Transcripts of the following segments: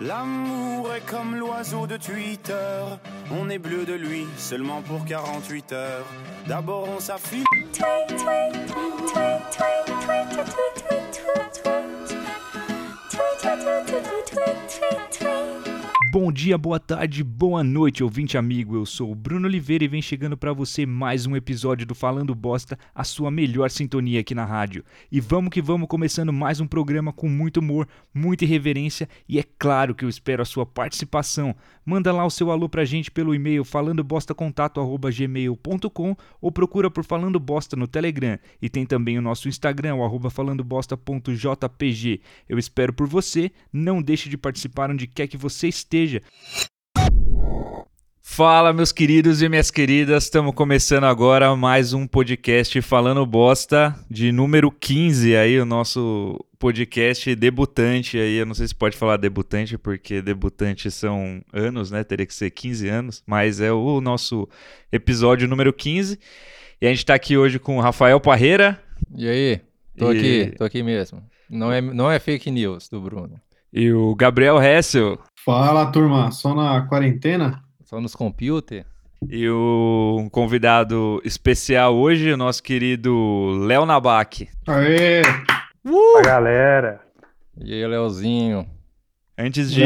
L'amour est comme l'oiseau de Twitter. On est bleu de lui seulement pour 48 heures. D'abord on s'affile. Bom dia, boa tarde, boa noite, ouvinte amigo. Eu sou o Bruno Oliveira e vem chegando para você mais um episódio do Falando Bosta, a sua melhor sintonia aqui na rádio. E vamos que vamos começando mais um programa com muito humor, muita irreverência e é claro que eu espero a sua participação. Manda lá o seu alô pra gente pelo e-mail falandobostacontato@gmail.com ou procura por Falando Bosta no Telegram e tem também o nosso Instagram, o falandobosta.jpg. Eu espero por você, não deixe de participar onde quer que você esteja Fala, meus queridos e minhas queridas, estamos começando agora mais um podcast Falando Bosta, de número 15 aí, o nosso podcast debutante aí, eu não sei se pode falar debutante, porque debutante são anos, né, teria que ser 15 anos, mas é o nosso episódio número 15, e a gente está aqui hoje com o Rafael Parreira. E aí, tô e... aqui, tô aqui mesmo, não é, não é fake news do Bruno. E o Gabriel Hessel. Fala, turma. Só na quarentena? Só nos computer? E o um convidado especial hoje, o nosso querido Léo Nabac. Aê! Uh! A galera. E aí, Léozinho. Antes de,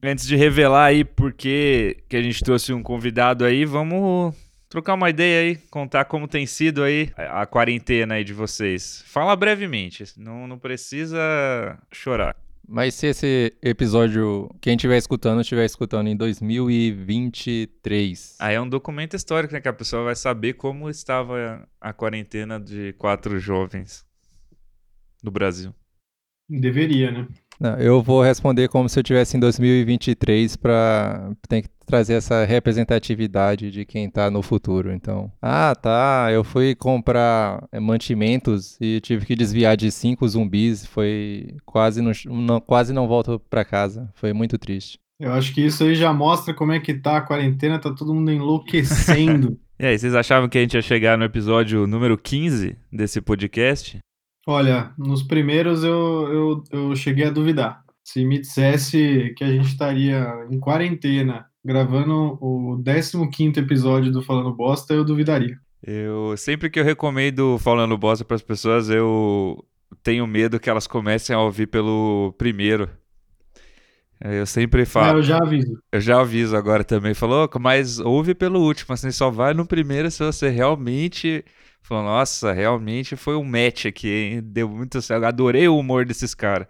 antes de revelar aí porque que a gente trouxe um convidado aí, vamos trocar uma ideia aí, contar como tem sido aí a, a quarentena aí de vocês. Fala brevemente, não, não precisa chorar. Mas se esse episódio, quem estiver escutando, estiver escutando em 2023. Aí é um documento histórico, né? Que a pessoa vai saber como estava a quarentena de quatro jovens no Brasil. Deveria, né? Não, eu vou responder como se eu tivesse em 2023 para tem que trazer essa representatividade de quem está no futuro. Então, ah, tá, eu fui comprar eh, mantimentos e tive que desviar de cinco zumbis, foi quase não, não quase não volto para casa. Foi muito triste. Eu acho que isso aí já mostra como é que tá a quarentena, tá todo mundo enlouquecendo. e aí, vocês achavam que a gente ia chegar no episódio número 15 desse podcast? Olha, nos primeiros eu, eu, eu cheguei a duvidar. Se me dissesse que a gente estaria em quarentena gravando o 15 episódio do Falando Bosta, eu duvidaria. Eu sempre que eu recomendo Falando Bosta para as pessoas, eu tenho medo que elas comecem a ouvir pelo primeiro. Eu sempre falo. É, eu já aviso. Eu já aviso agora também. Falou, mas ouve pelo último, assim, só vai no primeiro se você realmente Falou, nossa, realmente foi um match aqui, hein? Deu muito certo. Adorei o humor desses caras.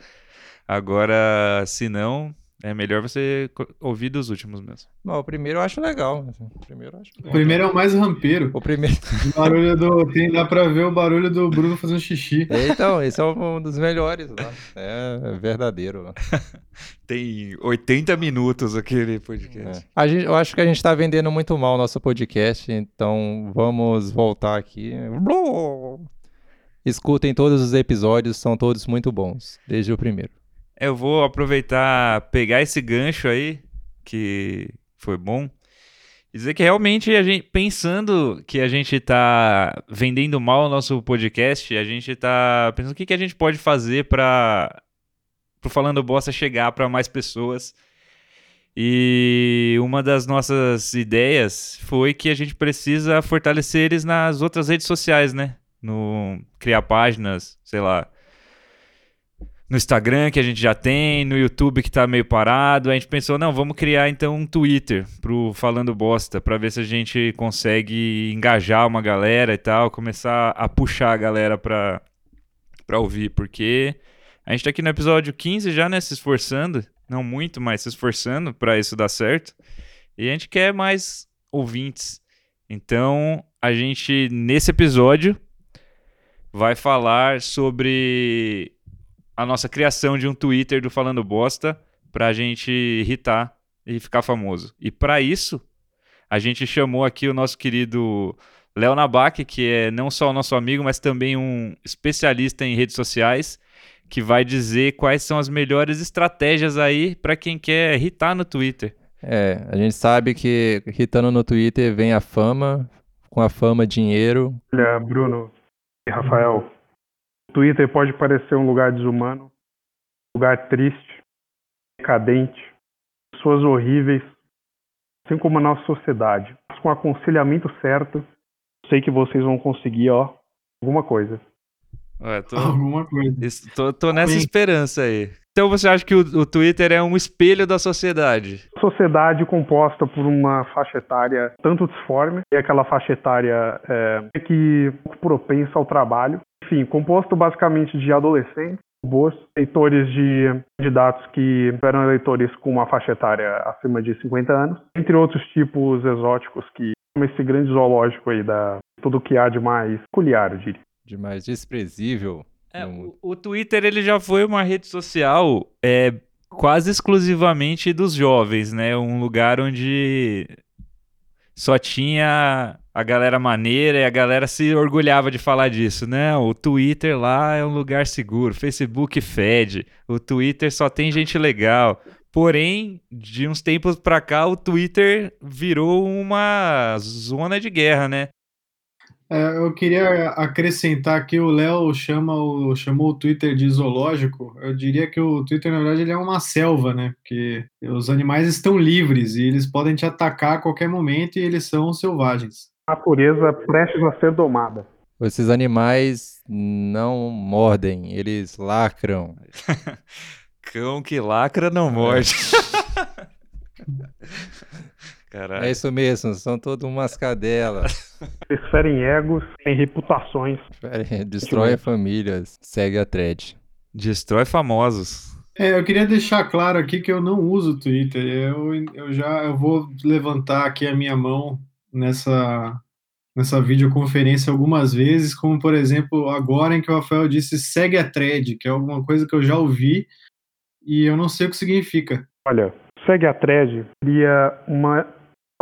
Agora, se não, é melhor você ouvir dos últimos mesmo. Bom, o primeiro eu acho legal. O primeiro, acho o primeiro é o mais rampeiro. O primeiro. O barulho do. Tem, dá pra ver o barulho do Bruno fazendo xixi. É, então, esse é um dos melhores. Né? É verdadeiro. Tem 80 minutos aquele podcast. É. A gente, eu acho que a gente tá vendendo muito mal o nosso podcast, então vamos voltar aqui. Escutem todos os episódios, são todos muito bons, desde o primeiro. Eu vou aproveitar, pegar esse gancho aí, que foi bom, e dizer que realmente a gente, pensando que a gente está vendendo mal o nosso podcast, a gente está pensando o que, que a gente pode fazer para o Falando Bosta chegar para mais pessoas. E uma das nossas ideias foi que a gente precisa fortalecer eles nas outras redes sociais, né? No criar páginas, sei lá, no Instagram que a gente já tem, no YouTube que tá meio parado. A gente pensou, não, vamos criar então um Twitter pro Falando Bosta, para ver se a gente consegue engajar uma galera e tal, começar a puxar a galera pra, pra ouvir, porque a gente tá aqui no episódio 15 já, né, se esforçando, não muito, mas se esforçando para isso dar certo. E a gente quer mais ouvintes. Então, a gente nesse episódio vai falar sobre a nossa criação de um Twitter do Falando Bosta pra gente irritar e ficar famoso. E para isso, a gente chamou aqui o nosso querido Léo Nabac, que é não só o nosso amigo, mas também um especialista em redes sociais, que vai dizer quais são as melhores estratégias aí para quem quer irritar no Twitter. É, a gente sabe que irritando no Twitter vem a fama, com a fama, dinheiro. Olha, Bruno e Rafael, Twitter pode parecer um lugar desumano, um lugar triste. decadente, pessoas horríveis, assim como a nossa sociedade. Mas com o aconselhamento certo, sei que vocês vão conseguir, ó, alguma coisa. Ué, tô, Alguma coisa. tô- tô nessa Amém. esperança aí. Então você acha que o, o Twitter é um espelho da sociedade? Sociedade composta por uma faixa etária tanto disforme, e aquela faixa etária é, que é pouco propensa ao trabalho. Enfim, composto basicamente de adolescentes, robôs, leitores de candidatos que eram eleitores com uma faixa etária acima de 50 anos, entre outros tipos exóticos que esse grande zoológico aí da tudo que há de mais peculiar, eu diria. De mais desprezível. É, o, o Twitter ele já foi uma rede social é, quase exclusivamente dos jovens, né? Um lugar onde só tinha a galera maneira e a galera se orgulhava de falar disso, né? O Twitter lá é um lugar seguro, Facebook fede, o Twitter só tem gente legal. Porém, de uns tempos pra cá, o Twitter virou uma zona de guerra, né? É, eu queria acrescentar que o Léo chama o, chamou o Twitter de zoológico. Eu diria que o Twitter, na verdade, ele é uma selva, né? Porque os animais estão livres e eles podem te atacar a qualquer momento e eles são selvagens. A natureza prestes a ser domada. Esses animais não mordem, eles lacram. Cão que lacra não morde. Caralho. É isso mesmo, são todas umas cadelas. Eles ferem egos, têm reputações. Destrói famílias. Segue a thread. Destrói famosos. É, eu queria deixar claro aqui que eu não uso o Twitter. Eu, eu já eu vou levantar aqui a minha mão nessa, nessa videoconferência algumas vezes, como por exemplo agora em que o Rafael disse segue a thread, que é alguma coisa que eu já ouvi e eu não sei o que significa. Olha, segue a thread seria uma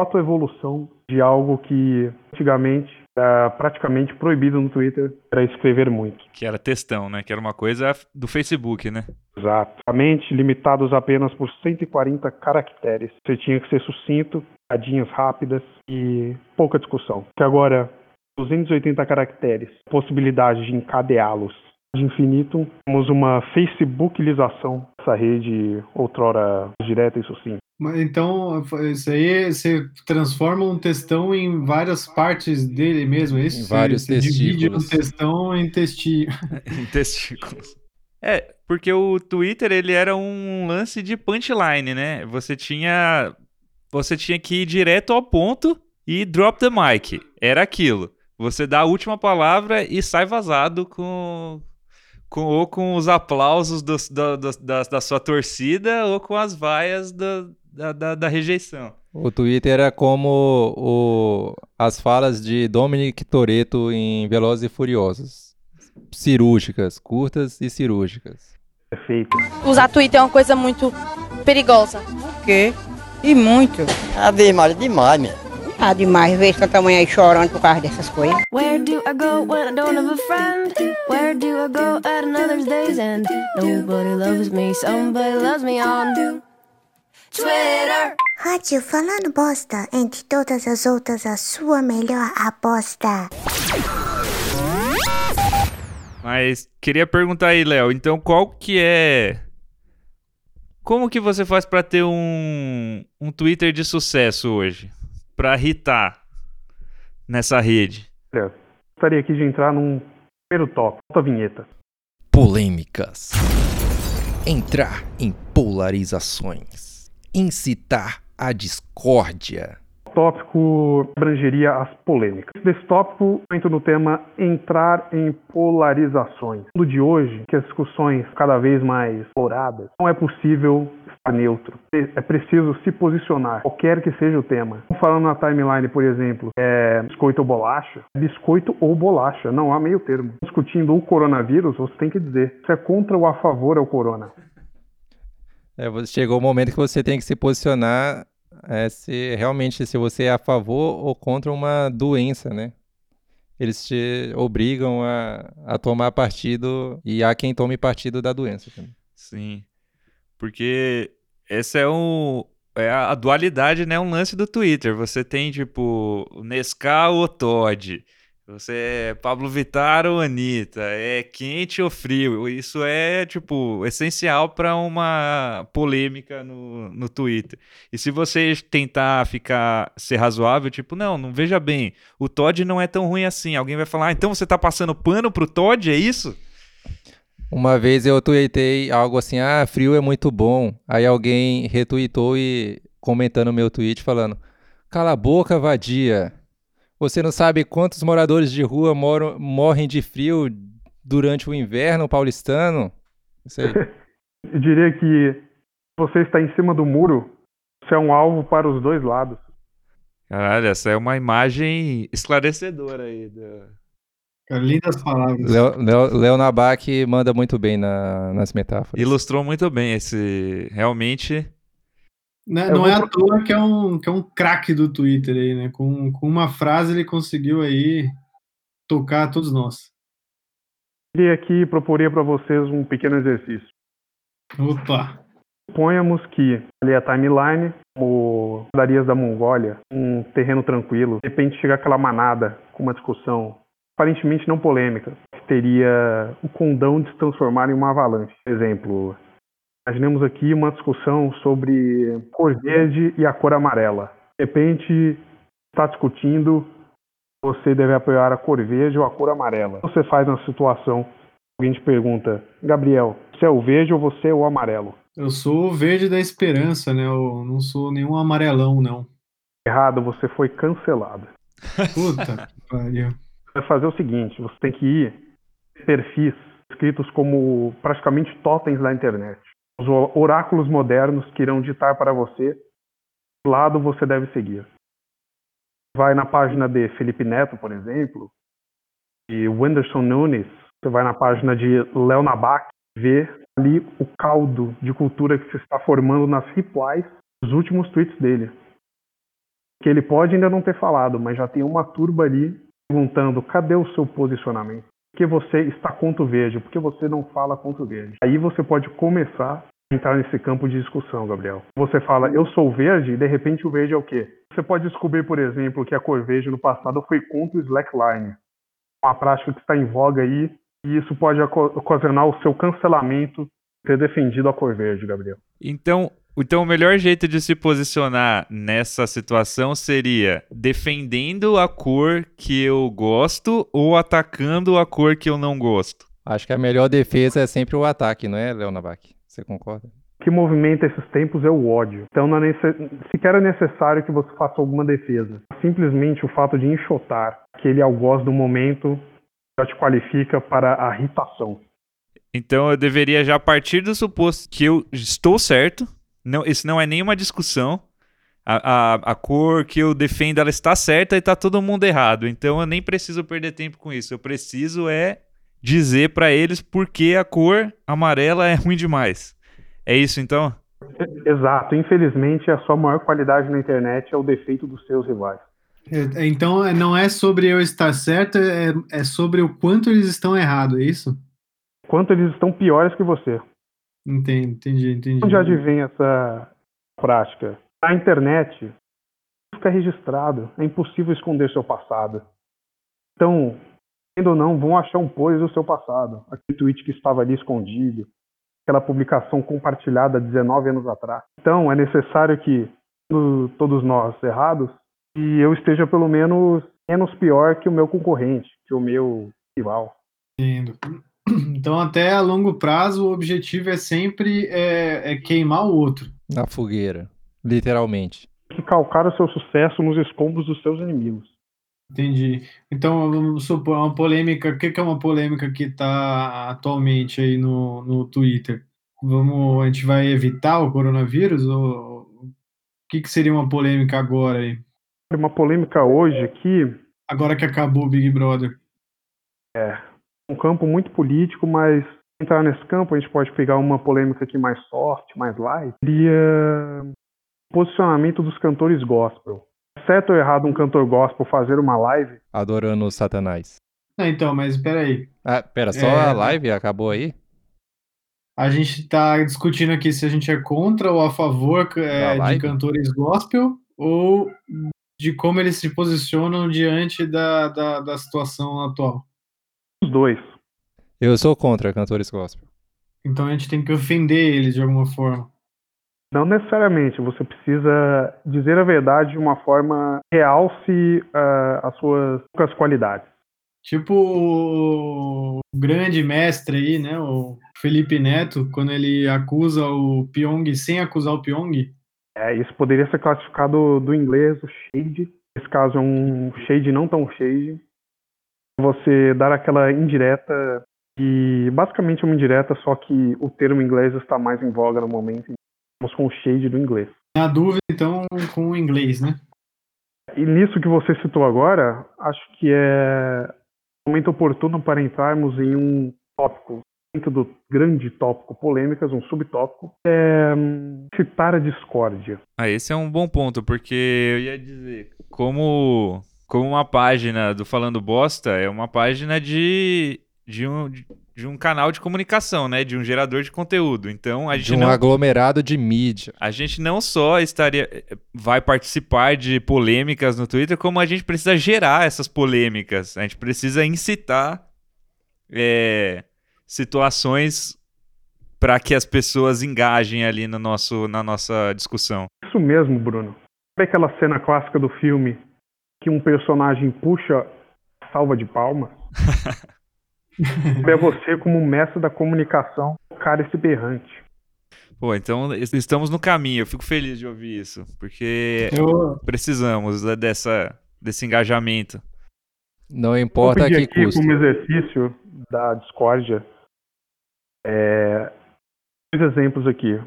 autoevolução de algo que antigamente era praticamente proibido no Twitter, era escrever muito. Que era textão, né? Que era uma coisa do Facebook, né? Exatamente, limitados apenas por 140 caracteres. Você tinha que ser sucinto, cadinhas rápidas e pouca discussão. Que agora, 280 caracteres, possibilidade de encadeá-los de infinito, temos uma facebookilização dessa rede outrora direta e sucinta. Mas então isso aí você transforma um textão em várias partes dele mesmo, é isso? Em vários você, você divide um testículos. textão em testi... em testículos. É, porque o Twitter ele era um lance de punchline, né? Você tinha você tinha que ir direto ao ponto e drop the mic. Era aquilo. Você dá a última palavra e sai vazado com, com ou com os aplausos dos- da, da, da, da sua torcida ou com as vaias do- da, da, da rejeição. O Twitter era como o- as falas de Dominic Toretto em Velozes e Furiosos. Cirúrgicas, curtas e cirúrgicas. Perfeito. Usar Twitter é uma coisa muito perigosa. quê? E muito. Ave Maria, demais, meu. Ah, demais ver tanta mãe aí chorando por causa dessas coisas. Where do I go when I don't have a friend? Where do I go at another day's end? Nobody loves me, somebody loves me on Twitter. Rádio Falando Bosta, entre todas as outras, a sua melhor aposta. Mas queria perguntar aí, Léo, então qual que é. Como que você faz pra ter um, um Twitter de sucesso hoje? Pra irritar nessa rede? Olha, gostaria aqui de entrar num primeiro tópico, a vinheta. Polêmicas. Entrar em polarizações. Incitar a discórdia. O tópico abrangeria as polêmicas. Desse tópico, eu entro no tema entrar em polarizações. No de hoje, que as discussões cada vez mais exploradas, não é possível neutro. É preciso se posicionar, qualquer que seja o tema. Falando na timeline, por exemplo, é biscoito ou bolacha, é biscoito ou bolacha, não há meio termo. Discutindo o coronavírus, você tem que dizer se é contra ou a favor ao corona. É, chegou o momento que você tem que se posicionar é, se realmente se você é a favor ou contra uma doença, né? Eles te obrigam a, a tomar partido e há quem tome partido da doença também. Sim. Porque essa é, um, é a dualidade, né? Um lance do Twitter. Você tem, tipo, o Nescau ou Todd. Você é Pablo Vittar ou Anitta, é quente ou frio. Isso é, tipo, essencial para uma polêmica no, no Twitter. E se você tentar ficar, ser razoável, tipo, não, não veja bem, o Todd não é tão ruim assim. Alguém vai falar, ah, então você tá passando pano pro Todd, é isso? Uma vez eu tuitei algo assim, ah, frio é muito bom. Aí alguém retweetou e comentando o meu tweet falando, cala a boca, vadia. Você não sabe quantos moradores de rua moram, morrem de frio durante o inverno paulistano? Isso aí. Eu diria que você está em cima do muro, você é um alvo para os dois lados. Caralho, essa é uma imagem esclarecedora aí. Do... Lindas palavras. Leo, Leo, Leo Nabak manda muito bem na, nas metáforas. Ilustrou muito bem esse. Realmente. Né, não é à toa que é um, que é um craque do Twitter aí, né? Com, com uma frase ele conseguiu aí tocar a todos nós. E aqui proporia para vocês um pequeno exercício. Opa! Suponhamos que ali a timeline, o Darias da Mongólia, um terreno tranquilo, de repente chega aquela manada com uma discussão aparentemente não polêmica, que teria o condão de se transformar em uma avalanche. Por exemplo, Imaginemos aqui uma discussão sobre cor verde e a cor amarela. De repente, está discutindo você deve apoiar a cor verde ou a cor amarela. O que você faz na situação? Alguém te pergunta, Gabriel, você é o verde ou você é o amarelo? Eu sou o verde da esperança, né? Eu não sou nenhum amarelão, não. Errado, você foi cancelado. Puta pariu. Vai fazer o seguinte, você tem que ir perfis escritos como praticamente totens da internet os oráculos modernos que irão ditar para você que lado você deve seguir. Vai na página de Felipe Neto, por exemplo, e Wenderson Nunes, você vai na página de Léo Nabak, vê ali o caldo de cultura que se está formando nas replies dos últimos tweets dele. Que ele pode ainda não ter falado, mas já tem uma turba ali perguntando cadê o seu posicionamento? Porque você está contra o verde, porque você não fala contra o verde. Aí você pode começar entrar nesse campo de discussão, Gabriel. Você fala, eu sou verde, e de repente o verde é o quê? Você pode descobrir, por exemplo, que a cor verde no passado foi contra o slackline, uma prática que está em voga aí, e isso pode ocasionar o seu cancelamento ter defendido a cor verde, Gabriel. Então, então o melhor jeito de se posicionar nessa situação seria defendendo a cor que eu gosto ou atacando a cor que eu não gosto. Acho que a melhor defesa é sempre o ataque, não é, Leonavac? Você concorda? O que movimenta esses tempos é o ódio. Então não é sequer é necessário que você faça alguma defesa. Simplesmente o fato de enxotar aquele algoz do momento já te qualifica para a irritação. Então eu deveria já partir do suposto que eu estou certo. Não, isso não é nenhuma discussão. A, a, a cor que eu defendo ela está certa e está todo mundo errado. Então eu nem preciso perder tempo com isso. Eu preciso é dizer para eles por que a cor amarela é ruim demais. É isso então? Exato. Infelizmente, a sua maior qualidade na internet é o defeito dos seus rivais. É, então, é, não é sobre eu estar certo, é, é sobre o quanto eles estão errados, é isso? Quanto eles estão piores que você. Entendi, entendi, entendi. Onde advém essa prática? Na internet, fica registrado. É impossível esconder seu passado. Então, ou não, vão achar um pose do seu passado. Aquele tweet que estava ali escondido, aquela publicação compartilhada 19 anos atrás. Então, é necessário que todos nós errados e eu esteja pelo menos menos pior que o meu concorrente, que o meu rival. Entendo. Então, até a longo prazo, o objetivo é sempre é, é queimar o outro. Na fogueira, literalmente. Que calcar o seu sucesso nos escombros dos seus inimigos. Entendi. Então, vamos supor, uma polêmica, o que é uma polêmica que está atualmente aí no, no Twitter? Vamos, a gente vai evitar o coronavírus? Ou o que, que seria uma polêmica agora aí? Uma polêmica hoje que. Agora que acabou o Big Brother. É. Um campo muito político, mas entrar nesse campo a gente pode pegar uma polêmica aqui mais soft, mais light. Seria o posicionamento dos cantores gospel certo ou errado um cantor gospel fazer uma live? Adorando o Satanás. Não, então, mas peraí. Ah, pera, só é... a live acabou aí? A gente tá discutindo aqui se a gente é contra ou a favor é, de cantores gospel ou de como eles se posicionam diante da, da, da situação atual. Os dois. Eu sou contra cantores gospel. Então a gente tem que ofender eles de alguma forma. Não necessariamente, você precisa dizer a verdade de uma forma que realce uh, as suas poucas qualidades. Tipo o grande mestre aí, né, o Felipe Neto, quando ele acusa o Pyong sem acusar o Pyong. É, isso poderia ser classificado do inglês o shade. Nesse caso é um shade não tão shade. Você dar aquela indireta e basicamente uma indireta, só que o termo inglês está mais em voga no momento. Estamos com o shade do inglês. Na dúvida, então, com o inglês, né? E nisso que você citou agora, acho que é momento oportuno para entrarmos em um tópico, dentro do grande tópico polêmicas, um subtópico, é citar a discórdia. Ah, esse é um bom ponto, porque eu ia dizer, como, como uma página do Falando Bosta, é uma página de, de, um, de um canal de comunicação, né? De um gerador de conteúdo. Então a gente De um não, aglomerado de mídia. a gente não só estaria vai participar de polêmicas no Twitter, como a gente precisa gerar essas polêmicas. A gente precisa incitar é, situações para que as pessoas engajem ali no nosso, na nossa discussão. Isso mesmo, Bruno. Sabe aquela cena clássica do filme que um personagem puxa salva de palmas? é você como mestre da comunicação, cara esse berrante. Pô, então es- estamos no caminho. Eu fico feliz de ouvir isso, porque Eu, precisamos né, dessa, desse engajamento. Não importa a pedir que aqui custo. como exercício da discórdia é, dois exemplos aqui.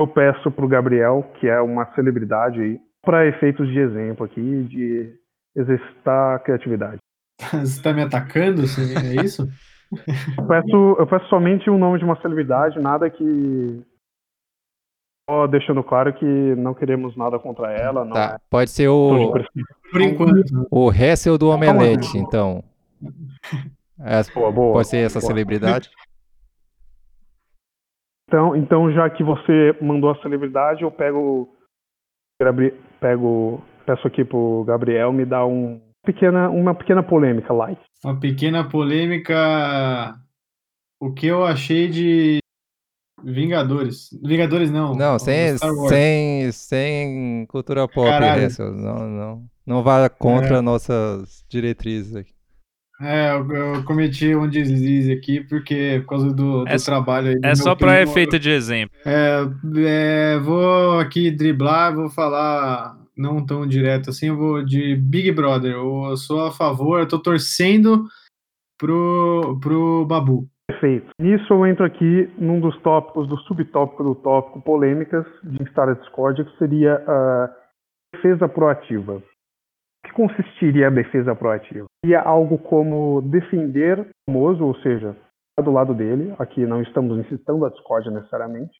Eu peço pro Gabriel, que é uma celebridade aí, para efeitos de exemplo aqui, de exercitar a criatividade. você está me atacando? É isso? Eu peço, eu peço somente o nome de uma celebridade, nada que. Só deixando claro que não queremos nada contra ela, não Tá, é pode ser o. Por enquanto. o Hessel do Omelete, então. Essa- Boa, boa. pode ser essa boa. celebridade? Então, então, já que você mandou a celebridade, eu pego. Pego peço aqui pro Gabriel me dar um pequena, uma pequena polêmica light. Uma pequena polêmica. O que eu achei de Vingadores. Vingadores não. Não, sem, sem, sem cultura pop, Caralho. Hessel. Não, não, não vá contra nossas diretrizes aqui. É, eu, eu cometi um deslize aqui porque por causa do, do É- trabalho aí. do É só para efeito de exemplo. É, é, vou aqui driblar, vou falar não tão direto assim, eu vou de Big Brother. Eu sou a favor, eu tô torcendo pro, pro Babu. Perfeito. Nisso eu entro aqui num dos tópicos, do subtópico do tópico polêmicas de instar a discórdia, que seria a defesa proativa. Consistiria a defesa proativa? Seria algo como defender o famoso, ou seja, estar do lado dele. Aqui não estamos incitando a discórdia necessariamente.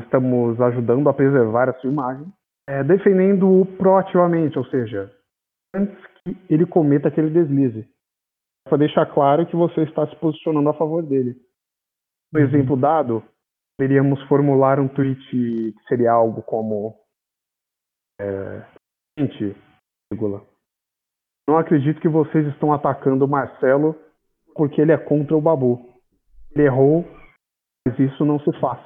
Estamos ajudando a preservar a sua imagem. É, defendendo-o proativamente, ou seja, antes que ele cometa aquele deslize para deixar claro que você está se posicionando a favor dele. No exemplo dado, poderíamos formular um tweet que seria algo como é, não acredito que vocês estão atacando o Marcelo porque ele é contra o Babu. Ele errou, mas isso não se faz.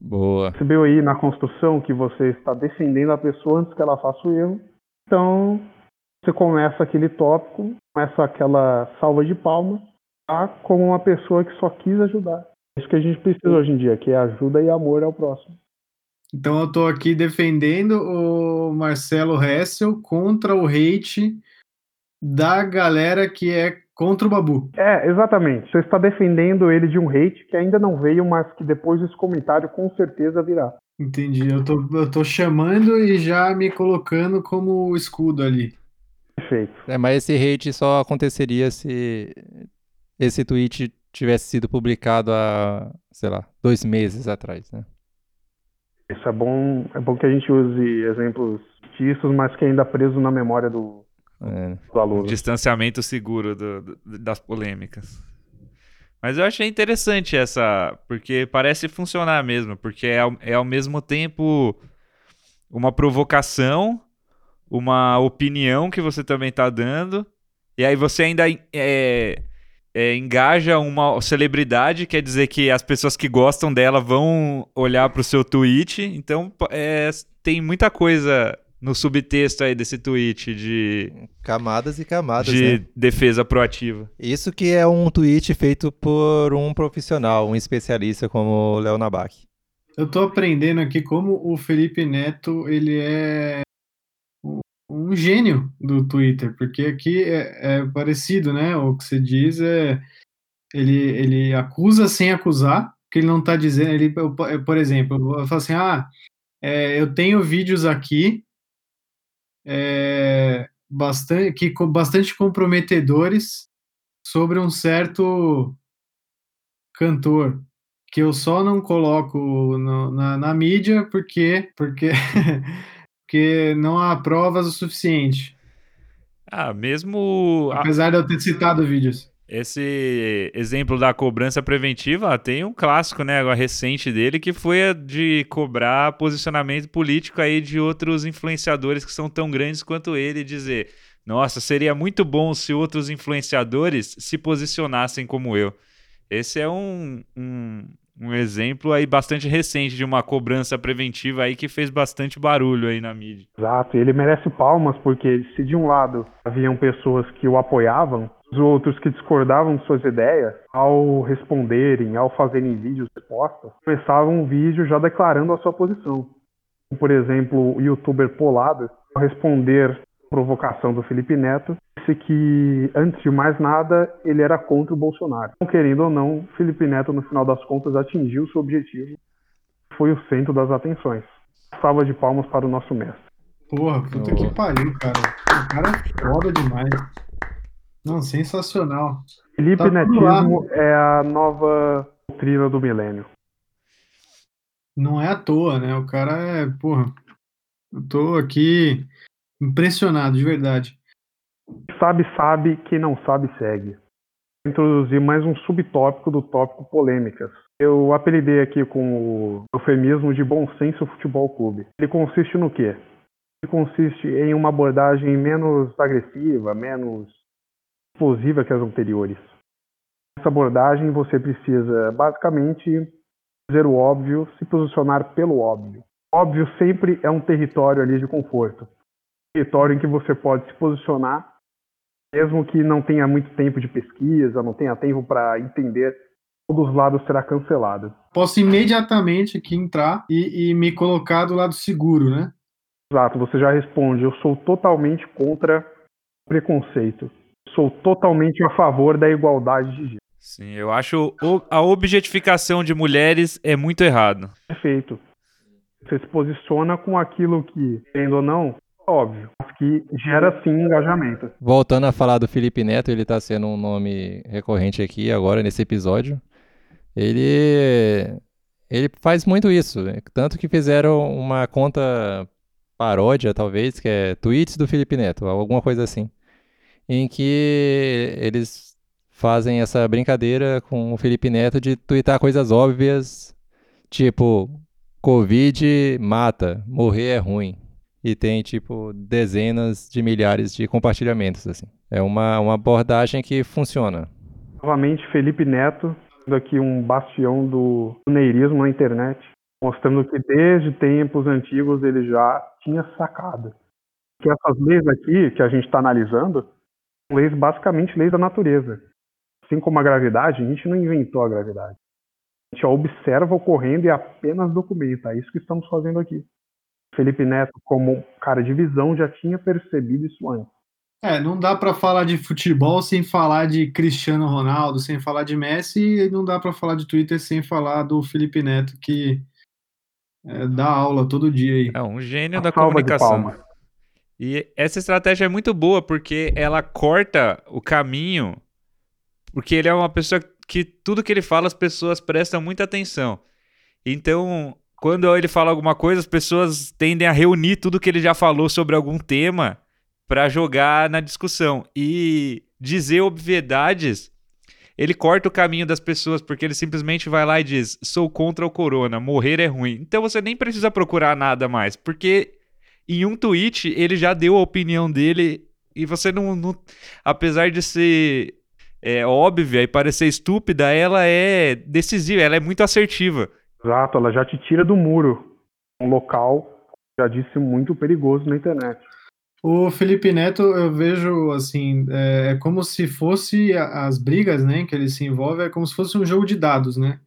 Boa. Percebeu aí na construção que você está defendendo a pessoa antes que ela faça o erro. Então, você começa aquele tópico, começa aquela salva de palmas, tá? como uma pessoa que só quis ajudar. É isso que a gente precisa hoje em dia, que é ajuda e amor ao próximo. Então eu tô aqui defendendo o Marcelo Hessel contra o hate da galera que é contra o Babu. É, exatamente. Você está defendendo ele de um hate que ainda não veio, mas que depois desse comentário com certeza virá. Entendi. Eu tô, eu tô chamando e já me colocando como escudo ali. Perfeito. É, mas esse hate só aconteceria se esse tweet tivesse sido publicado há, sei lá, dois meses atrás, né? Isso é bom, é bom que a gente use exemplos fictícios, mas que ainda preso na memória do, É. do aluno. Distanciamento seguro do- do- das polêmicas. Mas eu achei interessante essa, porque parece funcionar mesmo, porque é ao, é ao mesmo tempo uma provocação, uma opinião que você também tá dando, e aí você ainda é, é, engaja uma celebridade, quer dizer que as pessoas que gostam dela vão olhar pro seu tweet, então é, tem muita coisa no subtexto aí desse tweet de camadas e camadas de né? defesa proativa. Isso que é um tweet feito por um profissional, um especialista como o Léo Nabak. Eu tô aprendendo aqui como o Felipe Neto, ele é um gênio do Twitter, porque aqui é, é parecido, né? O que você diz é ele, ele acusa sem acusar, que ele não tá dizendo, ele, por exemplo, eu falo assim, ah, é, eu tenho vídeos aqui é, bastante, que, bastante comprometedores sobre um certo cantor que eu só não coloco no, na, na, mídia porque porque porque não há provas o suficiente. Ah, mesmo apesar de eu ter citado vídeos. Esse exemplo da cobrança preventiva tem um clássico, né, agora recente dele, que foi a de cobrar posicionamento político aí de outros influenciadores que são tão grandes quanto ele, dizer: nossa, seria muito bom se outros influenciadores se posicionassem como eu. Esse é um, um, um exemplo aí bastante recente de uma cobrança preventiva aí que fez bastante barulho aí na mídia. Exato, ele merece palmas porque se de um lado haviam pessoas que o apoiavam, os outros que discordavam de suas ideias, ao responderem, ao fazerem vídeos respostas, começavam um vídeo já declarando a sua posição. Por exemplo, o youtuber Polado, ao responder provocação do Felipe Neto, disse que, antes de mais nada, ele era contra o Bolsonaro. Não querendo ou não, Felipe Neto, no final das contas, atingiu seu objetivo. Foi o centro das atenções. Salva de palmas para o nosso mestre. Porra, puta oh. que pariu, cara. O cara é foda demais. Não, sensacional. Felipe tá Netismo é a nova doutrina do milênio. Não é à toa, né? O cara é, porra. Eu tô aqui impressionado, de verdade. Sabe, sabe, quem não sabe, segue. Introduzir mais um subtópico do tópico polêmicas. Eu apelidei aqui com o eufemismo de Bom Senso Futebol Clube. Ele consiste no quê? Ele consiste em uma abordagem menos agressiva, menos explosiva que as anteriores. Nessa abordagem, você precisa basicamente dizer o óbvio, se posicionar pelo óbvio. Óbvio sempre é um território ali de conforto. Território em que você pode se posicionar, mesmo que não tenha muito tempo de pesquisa, não tenha tempo para entender, um dos lados será cancelado. Posso imediatamente aqui entrar e, e me colocar do lado seguro, né? Exato, você já responde. Eu sou totalmente contra preconceito sou totalmente a favor da igualdade de gênero. Sim, eu acho a objetificação de mulheres é muito errado. Perfeito. Você se posiciona com aquilo que, tendo ou não, óbvio, mas que gera sim engajamento. Voltando a falar do Felipe Neto, ele está sendo um nome recorrente aqui agora nesse episódio. Ele ele faz muito isso, tanto que fizeram uma conta paródia, talvez, que é tweets do Felipe Neto, alguma coisa assim em que eles fazem essa brincadeira com o Felipe Neto de twittar coisas óbvias, tipo, Covid mata, morrer é ruim. E tem, tipo, dezenas de milhares de compartilhamentos, assim. É uma, uma abordagem que funciona. Novamente, Felipe Neto, aqui um bastião do neirismo na internet, mostrando que desde tempos antigos ele já tinha sacado que essas leis aqui que a gente está analisando leis basicamente leis da natureza. Assim como a gravidade, a gente não inventou a gravidade. A gente observa ocorrendo e apenas documenta. É isso que estamos fazendo aqui. Felipe Neto, como cara de visão, já tinha percebido isso antes. É, não dá para falar de futebol sem falar de Cristiano Ronaldo, sem falar de Messi, e não dá para falar de Twitter sem falar do Felipe Neto, que é, dá aula todo dia aí. É um gênio a da comunicação. E essa estratégia é muito boa porque ela corta o caminho, porque ele é uma pessoa que tudo que ele fala as pessoas prestam muita atenção. Então, quando ele fala alguma coisa, as pessoas tendem a reunir tudo que ele já falou sobre algum tema para jogar na discussão e dizer obviedades. Ele corta o caminho das pessoas porque ele simplesmente vai lá e diz: "Sou contra o corona, morrer é ruim". Então você nem precisa procurar nada mais, porque em um tweet ele já deu a opinião dele e você não, não apesar de ser é, óbvia e parecer estúpida, ela é decisiva, ela é muito assertiva. Exato, ela já te tira do muro. Um local, já disse, muito perigoso na internet. O Felipe Neto, eu vejo assim, é, é como se fosse as brigas, né, que ele se envolve, é como se fosse um jogo de dados, né?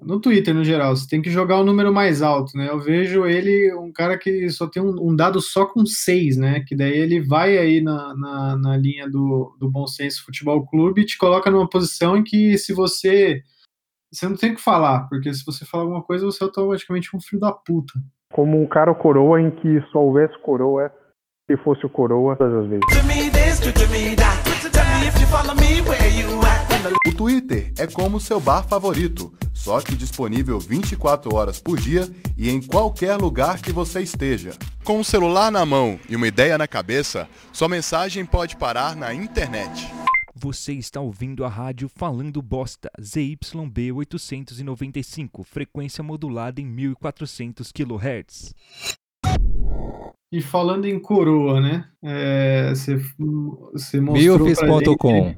No Twitter, no geral, você tem que jogar o número mais alto, né? Eu vejo ele, um cara que só tem um, um dado só com seis, né? Que daí ele vai aí na, na, na linha do, do Bom Senso Futebol Clube e te coloca numa posição em que se você. Você não tem o que falar, porque se você falar alguma coisa, você é automaticamente um filho da puta. Como um cara coroa em que só houvesse coroa se fosse o coroa todas as vezes. O Twitter é como seu bar favorito, só que disponível 24 horas por dia e em qualquer lugar que você esteja. Com o celular na mão e uma ideia na cabeça, sua mensagem pode parar na internet. Você está ouvindo a rádio Falando Bosta, ZYB 895, frequência modulada em 1400 kHz. E falando em coroa, né? É, você, você mostrou Milfis.com.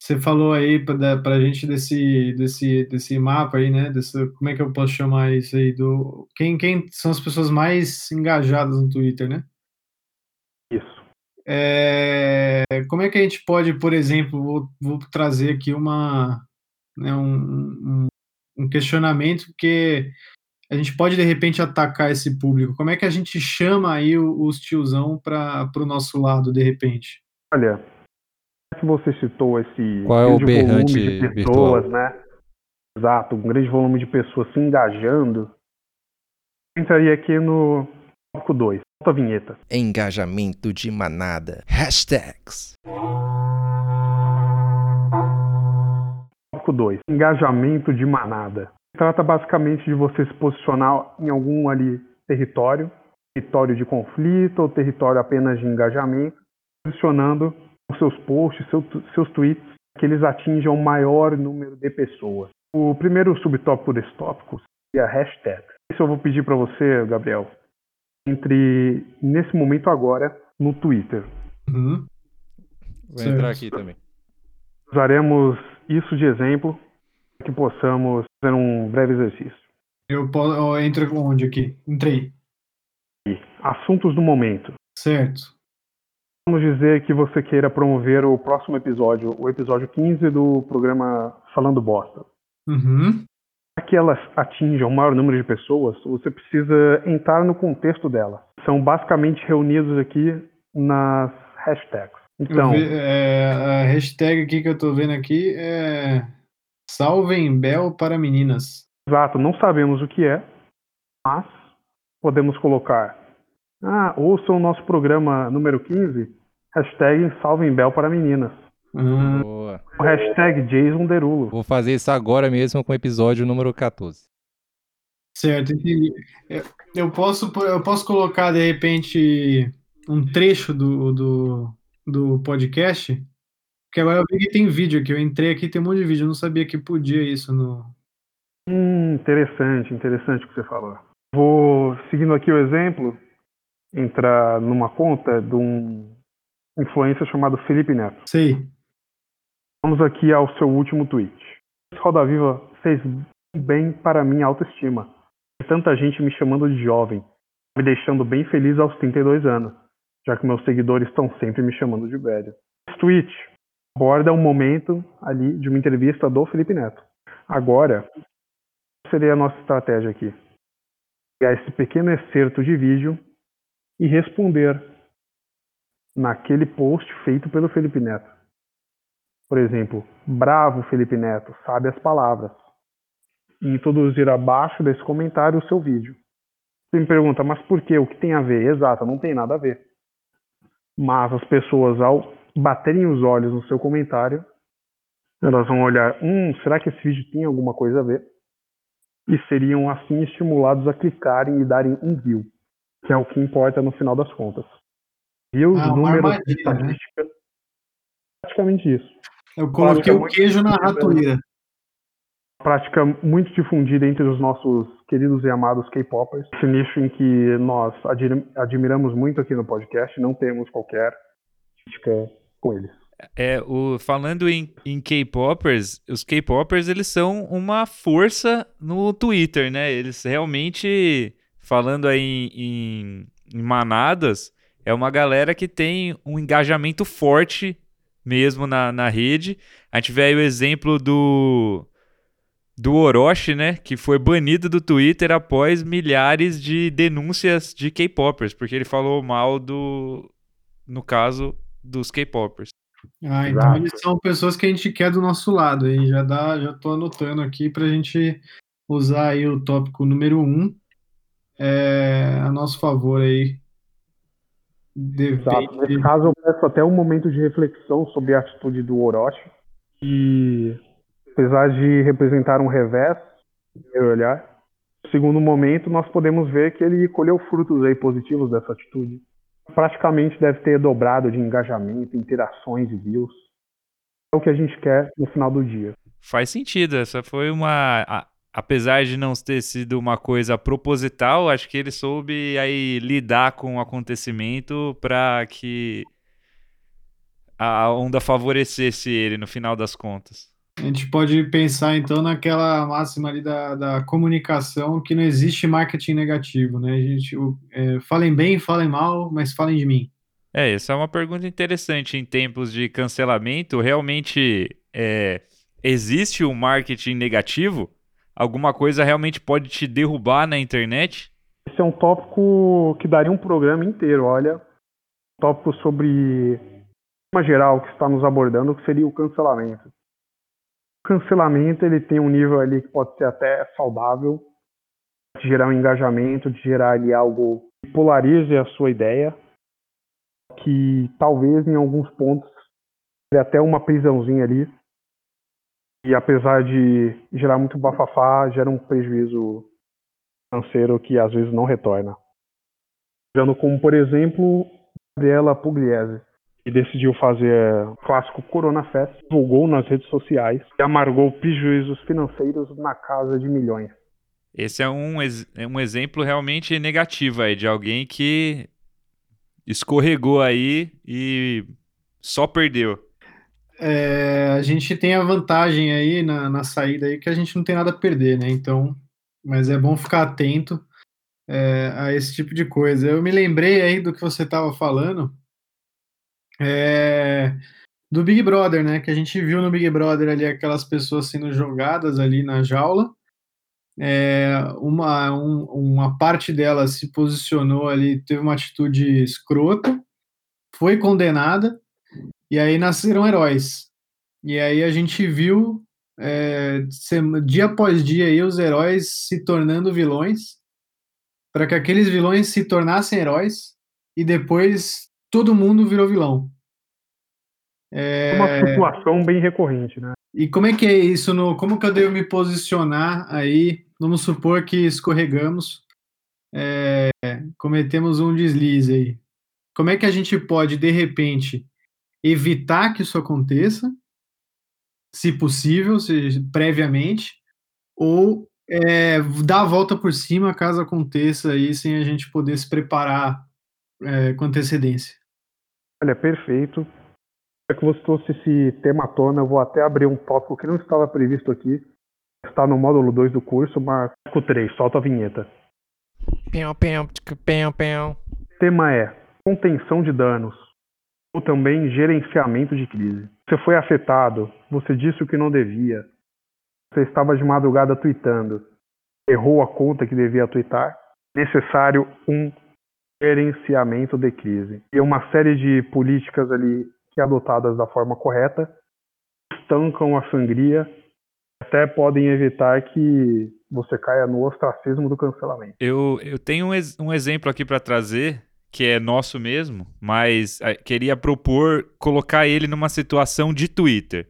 Você falou aí pra, pra gente desse, desse, desse mapa aí, né? Desse, como é que eu posso chamar isso aí? Do, quem, quem são as pessoas mais engajadas no Twitter, né? Isso. É, como é que a gente pode, por exemplo, vou, vou trazer aqui uma, né, um, um, um questionamento, porque a gente pode de repente atacar esse público. Como é que a gente chama aí os tiozão para o nosso lado, de repente? Olha, que você citou esse Qual é o grande volume berrante de virtual? pessoas, né? Exato, um grande volume de pessoas se engajando. Eu Entraria aqui no tópico 2, a vinheta. Engajamento de manada. Hashtags. Tópico 2, engajamento de manada. Trata basicamente de você se posicionar em algum ali território, território de conflito ou território apenas de engajamento, posicionando os seus posts, seu- seus tweets, que eles atinjam o maior número de pessoas. O primeiro subtópico desse tópico seria hashtag. Isso eu vou pedir para você, Gabriel, entre nesse momento agora no Twitter. Uhum. Vou entrar aqui também. Usaremos isso de exemplo para que possamos fazer um breve exercício. Eu, po- eu entro onde aqui? Entrei. Assuntos do momento. Certo. Vamos dizer que você queira promover o próximo episódio, o episódio 15 do programa Falando Bosta. Uhum. Para que elas atinjam o maior número de pessoas, você precisa entrar no contexto dela. São basicamente reunidos aqui nas hashtags. Então, ve- é, a hashtag aqui que eu tô vendo aqui é Salvem Bel para meninas. exato, não sabemos o que é, mas podemos colocar. Ah, ouçam o nosso programa número 15, hashtag Salvem Bel para Meninas. Boa. O hashtag Jason Derulo. Vou fazer isso agora mesmo com o episódio número 14. Certo, entendi. Eu, posso, eu posso colocar, de repente, um trecho do, do, do podcast? Porque agora eu vi que tem vídeo aqui. Eu entrei aqui tem um monte de vídeo. Eu não sabia que podia isso no. Hum, interessante, interessante o que você falou. Vou, seguindo aqui o exemplo, entrar numa conta de um influencer chamado Felipe Neto. Sei. Vamos aqui ao seu último tweet. Roda Viva fez bem para minha autoestima. Tanta gente me chamando de jovem, me deixando bem feliz aos 32 anos, já que meus seguidores estão sempre me chamando de velho. Esse tweet aborda um momento ali de uma entrevista do Felipe Neto. Agora, qual seria a nossa estratégia aqui? Pegar esse pequeno excerto de vídeo e responder naquele post feito pelo Felipe Neto. Por exemplo, bravo Felipe Neto, sabe as palavras. E introduzir abaixo desse comentário o seu vídeo. Você me pergunta, mas por que? O que tem a ver? Exato, não tem nada a ver. Mas as pessoas, ao baterem os olhos no seu comentário, elas vão olhar, hum, será que esse vídeo tem alguma coisa a ver? E seriam assim estimulados a clicarem e darem um view, que é o que importa no final das contas. Views, Ah, números, armadilha, né? praticamente isso. Eu coloquei o queijo na né? ratoeira. Prática muito difundida entre os nossos queridos e amados K-popers. Esse nicho em que nós admi- admiramos muito aqui no podcast, não temos qualquer crítica com eles. É, o, falando em, em K-popers, os K-popers eles são uma força no Twitter, né? Eles realmente, falando aí em, em, em manadas, é uma galera que tem um engajamento forte mesmo na, na rede. A gente vê aí o exemplo do, do Orochi, né? Que foi banido do Twitter após milhares de denúncias de K-popers, porque ele falou mal do, no caso, dos K-popers. Ah, então eles são pessoas que a gente quer do nosso lado. Aí já dá, já tô anotando aqui pra gente usar aí o tópico número um é, a nosso favor aí. Exato. Nesse caso, eu peço até um momento de reflexão sobre a atitude do Orochi. E, apesar de representar um revés, no meu olhar, no segundo momento, nós podemos ver que ele colheu frutos aí positivos dessa atitude. Praticamente deve ter dobrado de engajamento, interações e views. É o que a gente quer no final do dia. Faz sentido. Essa foi uma. Apesar de não ter sido uma coisa proposital, acho que ele soube aí lidar com o acontecimento para que a onda favorecesse ele no final das contas. A gente pode pensar então naquela máxima ali da, da comunicação que não existe marketing negativo, né? A gente, o- é, falem bem, falem mal, mas falem de mim. É, essa é uma pergunta interessante. Em tempos de cancelamento, realmente é, existe um marketing negativo? Alguma coisa realmente pode te derrubar na internet? Esse é um tópico que daria um programa inteiro, olha. Tópico sobre uma geral que está nos abordando, que seria o cancelamento. O cancelamento ele tem um nível ali que pode ser até saudável, de gerar um engajamento, de gerar ali algo que polarize a sua ideia, que talvez em alguns pontos até uma prisãozinha ali. E apesar de gerar muito bafafá, gera um prejuízo financeiro que às vezes não retorna. Dando como, por exemplo, Gabriela Pugliese, que decidiu fazer o clássico Corona Fest, divulgou nas redes sociais e amargou prejuízos financeiros na casa de milhões. Esse é um, é um exemplo realmente negativo aí, de alguém que escorregou aí e só perdeu. É, a gente tem a vantagem aí na, na saída aí que a gente não tem nada a perder, né? Então, mas é bom ficar atento é, a esse tipo de coisa. Eu me lembrei aí do que você estava falando é, do Big Brother, né? Que a gente viu no Big Brother ali aquelas pessoas sendo jogadas ali na jaula. É, uma, um- uma parte delas se posicionou ali, teve uma atitude escrota, foi condenada, e aí nasceram heróis. E aí a gente viu é, dia após dia aí, os heróis se tornando vilões, para que aqueles vilões se tornassem heróis, e depois todo mundo virou vilão. É uma situação bem recorrente, né? E como é que é isso? No, como que eu devo me posicionar aí? Vamos supor que escorregamos, é, cometemos um deslize aí. Como é que a gente pode, de repente, evitar que isso aconteça, se possível, se, previamente, ou é, dar a volta por cima caso aconteça aí, sem a gente poder se preparar é, com antecedência? Olha, perfeito. Já que você trouxe esse tema à tona, eu vou até abrir um tópico que não estava previsto aqui. Está no módulo 2 do curso, mas tópico 3, solta a vinheta. Pão, pão, tchica, pão, pão. O tema é contenção de danos, ou também gerenciamento de crise. Você foi afetado, você disse o que não devia, você estava de madrugada tweetando, errou a conta que devia twittar, necessário um gerenciamento de crise. E uma série de políticas ali que adotadas da forma correta estancam a sangria, até podem evitar que você caia no ostracismo do cancelamento. Eu, eu tenho um, um exemplo aqui para trazer, que é nosso mesmo, mas ah, queria propor colocar ele numa situação de Twitter.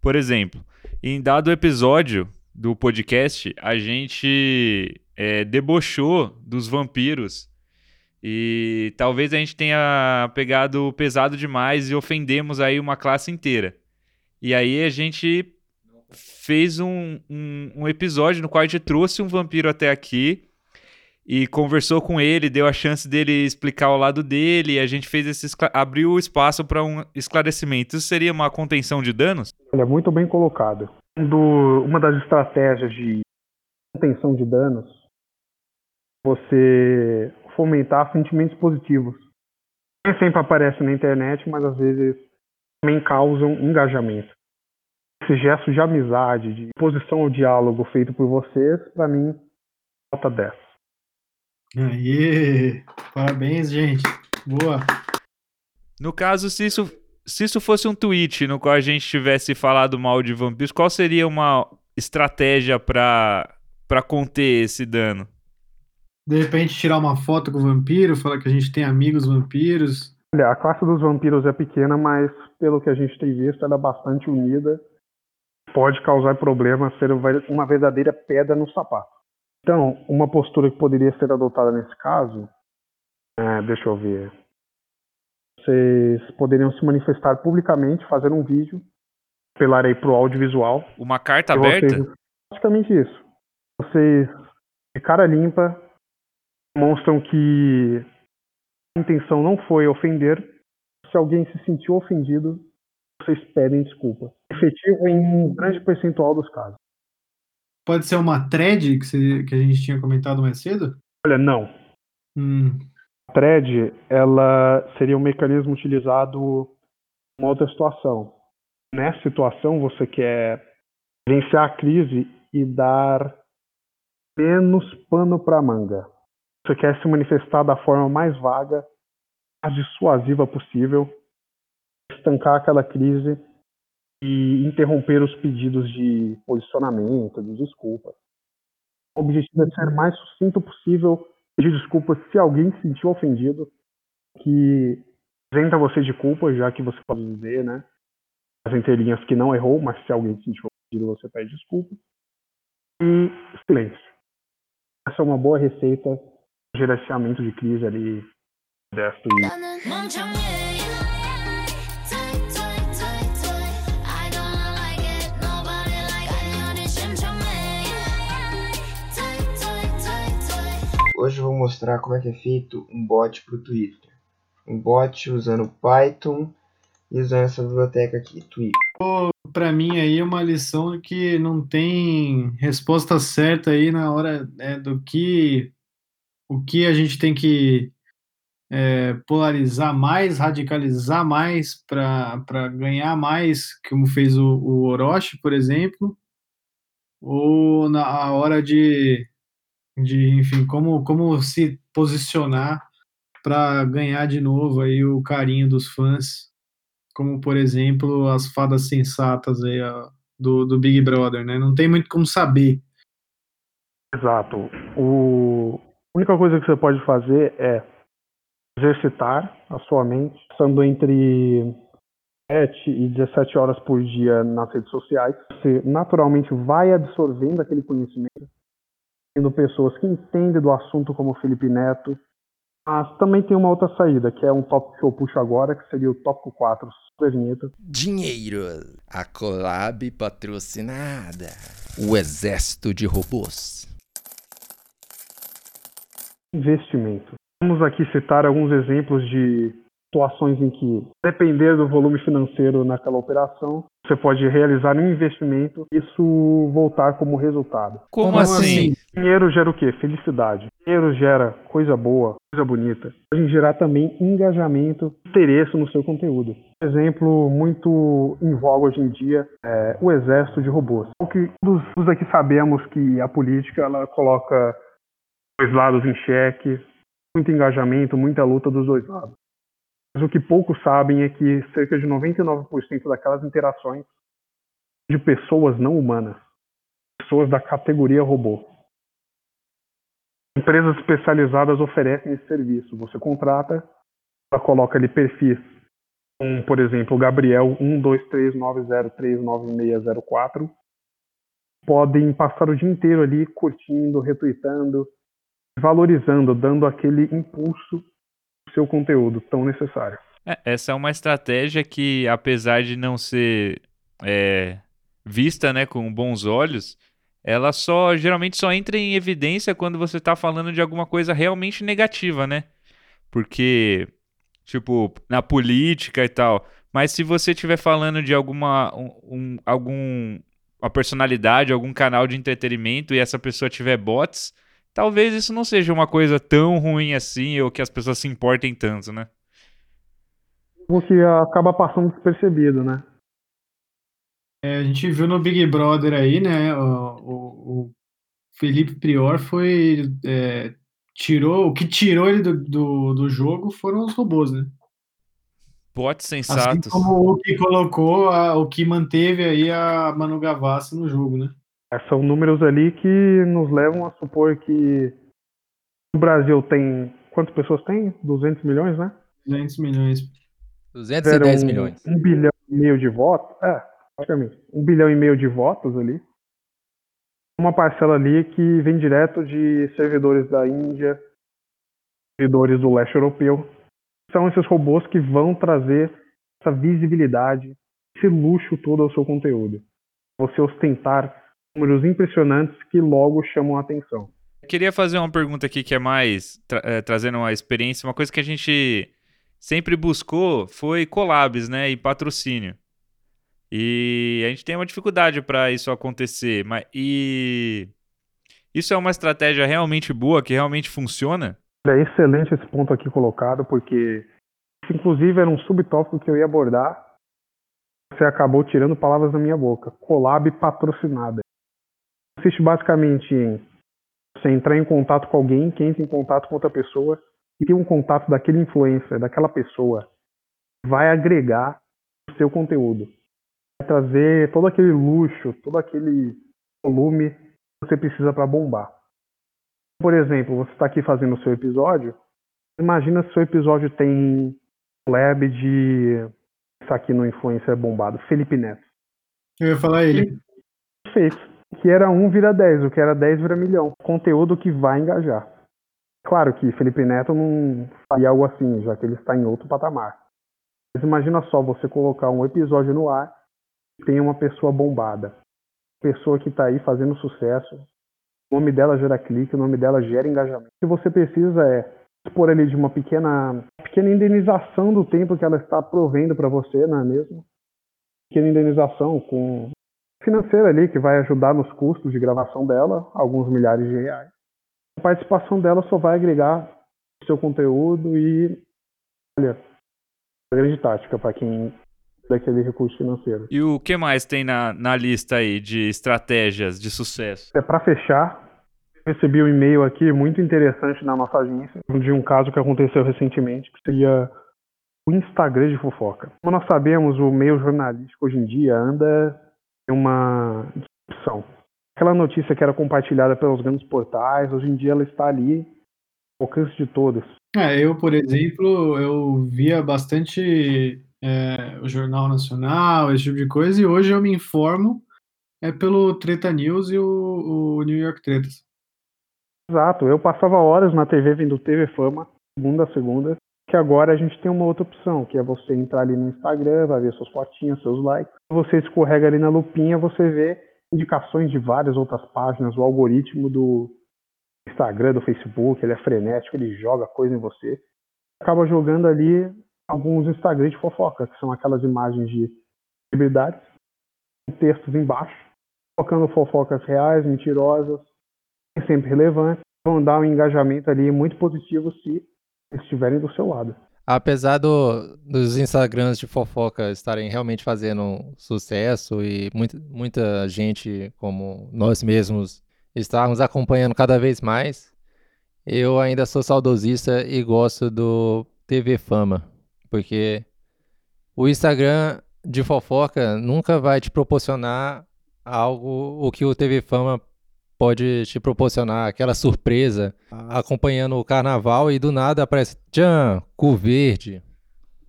Por exemplo, em dado episódio do podcast, a gente é, debochou dos vampiros e talvez a gente tenha pegado pesado demais e ofendemos aí uma classe inteira. E aí a gente fez um, um, um episódio no qual a gente trouxe um vampiro até aqui e conversou com ele, deu a chance dele explicar o lado dele, e a gente fez esse abriu espaço para um esclarecimento. Isso seria uma contenção de danos? Olha, muito bem colocado. Do- uma das estratégias de contenção de danos você fomentar sentimentos positivos. Nem sempre aparece na internet, mas às vezes também causam engajamento. Esse gesto de amizade, de posição ao diálogo feito por vocês, para mim, nota 10. Aê! Parabéns, gente. Boa. No caso, se isso, se isso fosse um tweet no qual a gente tivesse falado mal de vampiros, qual seria uma estratégia para para conter esse dano? De repente tirar uma foto com o vampiro, falar que a gente tem amigos vampiros. Olha, a classe dos vampiros é pequena, mas pelo que a gente tem visto, ela é bastante unida. Pode causar problema ser uma verdadeira pedra no sapato. Então, uma postura que poderia ser adotada nesse caso, é, deixa eu ver. Vocês poderiam se manifestar publicamente, fazer um vídeo, apelar aí pro audiovisual. Uma carta aberta? vocês- Basicamente isso. Vocês, de cara limpa, demonstram que a intenção não foi ofender. Se alguém se sentiu ofendido, vocês pedem desculpa. Efetivo em um grande percentual dos casos. Pode ser uma thread que, você- que a gente tinha comentado mais cedo? Olha, não. Hum, A thread, ela seria um mecanismo utilizado em outra situação. Nessa situação, você quer gerenciar a crise e dar menos pano para manga. Você quer se manifestar da forma mais vaga, mais dissuasiva possível, estancar aquela crise e interromper os pedidos de posicionamento, de desculpa. O objetivo é ser o mais sucinto possível, pedir desculpas se alguém se sentiu ofendido, que isenta você de culpa, já que você pode dizer, né, as entrelinhas que não errou, mas se alguém se sentiu ofendido, você pede desculpa. E silêncio. Essa é uma boa receita gerenciamento de crise ali, modesto e Hoje eu vou mostrar como é que é feito um bot para o Twitter. Um bot usando Python e usando essa biblioteca aqui, Twitter. Para mim aí é uma lição que não tem resposta certa aí na hora né, do que o que a gente tem que é, polarizar mais, radicalizar mais para ganhar mais, como fez o, o Orochi, por exemplo, ou na hora de, de enfim, como, como se posicionar para ganhar de novo aí o carinho dos fãs, como por exemplo as fadas sensatas aí, ó, do, do Big Brother, né? Não tem muito como saber. Exato. O... A única coisa que você pode fazer é exercitar a sua mente, estando entre 7 e 17 horas por dia nas redes sociais. Você naturalmente vai absorvendo aquele conhecimento, tendo pessoas que entendem do assunto, como o Felipe Neto. Mas também tem uma outra saída, que é um tópico que eu puxo agora, que seria o tópico 4, super vinheta. Dinheiro. A collab patrocinada. O exército de robôs. Investimento. Vamos aqui citar alguns exemplos de situações em que, depender do volume financeiro naquela operação, você pode realizar um investimento e isso voltar como resultado. Como assim? Dinheiro gera o quê? Felicidade. Dinheiro gera coisa boa, coisa bonita. Pode gerar também engajamento, interesse no seu conteúdo. Um exemplo muito em voga hoje em dia é o exército de robôs. O que todos aqui sabemos que a política ela coloca dois lados em xeque, muito engajamento, muita luta dos dois lados. Mas o que poucos sabem é que cerca de 99% daquelas interações de pessoas não humanas, pessoas da categoria robô. Empresas especializadas oferecem esse serviço. Você contrata, ela coloca ali perfis, como por exemplo, Gabriel 12390396604, podem passar o dia inteiro ali curtindo, retweetando, valorizando, dando aquele impulso seu conteúdo tão necessário. É, essa é uma estratégia que, apesar de não ser é, vista, né, com bons olhos, ela só geralmente só entra em evidência quando você está falando de alguma coisa realmente negativa, né? Porque, tipo, na política e tal. Mas se você estiver falando de alguma um, um, algum uma personalidade, algum canal de entretenimento e essa pessoa tiver bots, talvez isso não seja uma coisa tão ruim assim ou que as pessoas se importem tanto, né? O que acaba passando despercebido, né? É, a gente viu no Big Brother aí, né? O, o, o Felipe Prior foi. é, tirou, o que tirou ele do, do, do jogo foram os robôs, né? Bots Assim sensatos. como o que colocou, a- o que manteve aí a Manu Gavassi no jogo, né? É, São números ali que nos levam a supor que o Brasil tem. Quantas pessoas tem? 200 milhões, né? 200 milhões. 210 Tiveram milhões. Um bilhão e meio de votos. É, praticamente. Um bilhão e meio de votos ali. Uma parcela ali que vem direto de servidores da Índia, servidores do leste europeu. São esses robôs que vão trazer essa visibilidade, esse luxo todo ao seu conteúdo. Você ostentar números impressionantes que logo chamam a atenção. Queria fazer uma pergunta aqui que é mais tra- eh, trazendo uma experiência, uma coisa que a gente sempre buscou foi collabs, né, e patrocínio. E a gente tem uma dificuldade para isso acontecer, mas e isso é uma estratégia realmente boa, que realmente funciona? É excelente esse ponto aqui colocado, porque isso, inclusive era um subtópico que eu ia abordar. Você acabou tirando palavras da minha boca. Collab patrocinada. Consiste basicamente em você entrar em contato com alguém, que entra em contato com outra pessoa, e ter um contato daquele influencer, daquela pessoa, vai agregar o seu conteúdo. Vai trazer todo aquele luxo, todo aquele volume que você precisa para bombar. Por exemplo, você está aqui fazendo o seu episódio. Imagina se o seu episódio tem lab de. Isso aqui no influencer bombado, Felipe Neto. Eu ia falar ele. Perfeito. Que era 1 vira 10, o que era 10 vira milhão. Conteúdo que vai engajar. Claro que Felipe Neto não faria algo assim, já que ele está em outro patamar. Mas imagina só você colocar um episódio no ar e tem uma pessoa bombada. Pessoa que está aí fazendo sucesso, o nome dela gera clique, o nome dela gera engajamento. O que você precisa é dispor ali de uma pequena, pequena indenização do tempo que ela está provendo para você, não é mesmo? Pequena indenização com financeira ali que vai ajudar nos custos de gravação dela, alguns milhares de reais. A participação dela só vai agregar o seu conteúdo e, olha, grande tática para quem daquele recurso financeiro. E o que mais tem na, na lista aí de estratégias de sucesso? É para fechar, recebi um e-mail aqui muito interessante na nossa agência de um caso que aconteceu recentemente, que seria o Instagram de fofoca. Como nós sabemos, o meio jornalístico hoje em dia anda uma disrupção. Aquela notícia que era compartilhada pelos grandes portais, hoje em dia ela está ali ao alcance de todos. É, eu, por exemplo, eu via bastante é, o Jornal Nacional, esse tipo de coisa, e hoje eu me informo é pelo Treta News e o, o New York Tretas. Exato, eu passava horas na TV vendo TV Fama, segunda a segunda, que agora a gente tem uma outra opção, que é você entrar ali no Instagram, vai ver suas fotinhas, seus likes. Você escorrega ali na lupinha, você vê indicações de várias outras páginas, o algoritmo do Instagram, do Facebook, ele é frenético, ele joga coisa em você. Acaba jogando ali alguns Instagrams de fofoca, que são aquelas imagens de celebridades, com textos embaixo, colocando fofocas reais, mentirosas, sempre relevantes, vão dar um engajamento ali muito positivo se estiverem do seu lado. Apesar do- dos Instagrams de fofoca estarem realmente fazendo sucesso e muita, gente como nós mesmos estarmos acompanhando cada vez mais, eu ainda sou saudosista e gosto do TV Fama, porque o Instagram de fofoca nunca vai te proporcionar algo o que o TV Fama pode te proporcionar, aquela surpresa, acompanhando o carnaval e do nada aparece tchan, cu verde.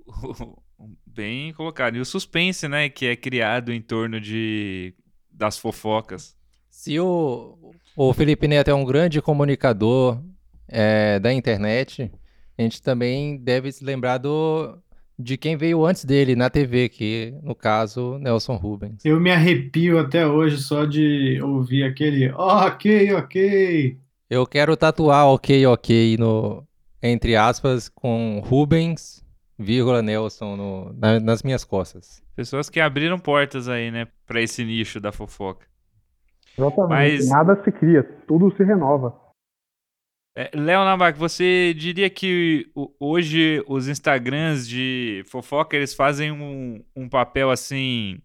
Bem colocado. E o suspense, né, que é criado em torno de das fofocas. Se o, o Felipe Neto é um grande comunicador é, da internet, a gente também deve se lembrar do de quem veio antes dele na TV, que no caso, Nelson Rubens. Eu me arrepio até hoje só de ouvir aquele ok, ok. Eu quero tatuar ok, ok no, entre aspas, com Rubens, vírgula Nelson no, na- nas minhas costas. Pessoas que abriram portas aí, né, pra esse nicho da fofoca. Exatamente. Mas- Nada se cria, tudo se renova. É, Léo Nabac, você diria que hoje os Instagrams de fofoca eles fazem um, um papel assim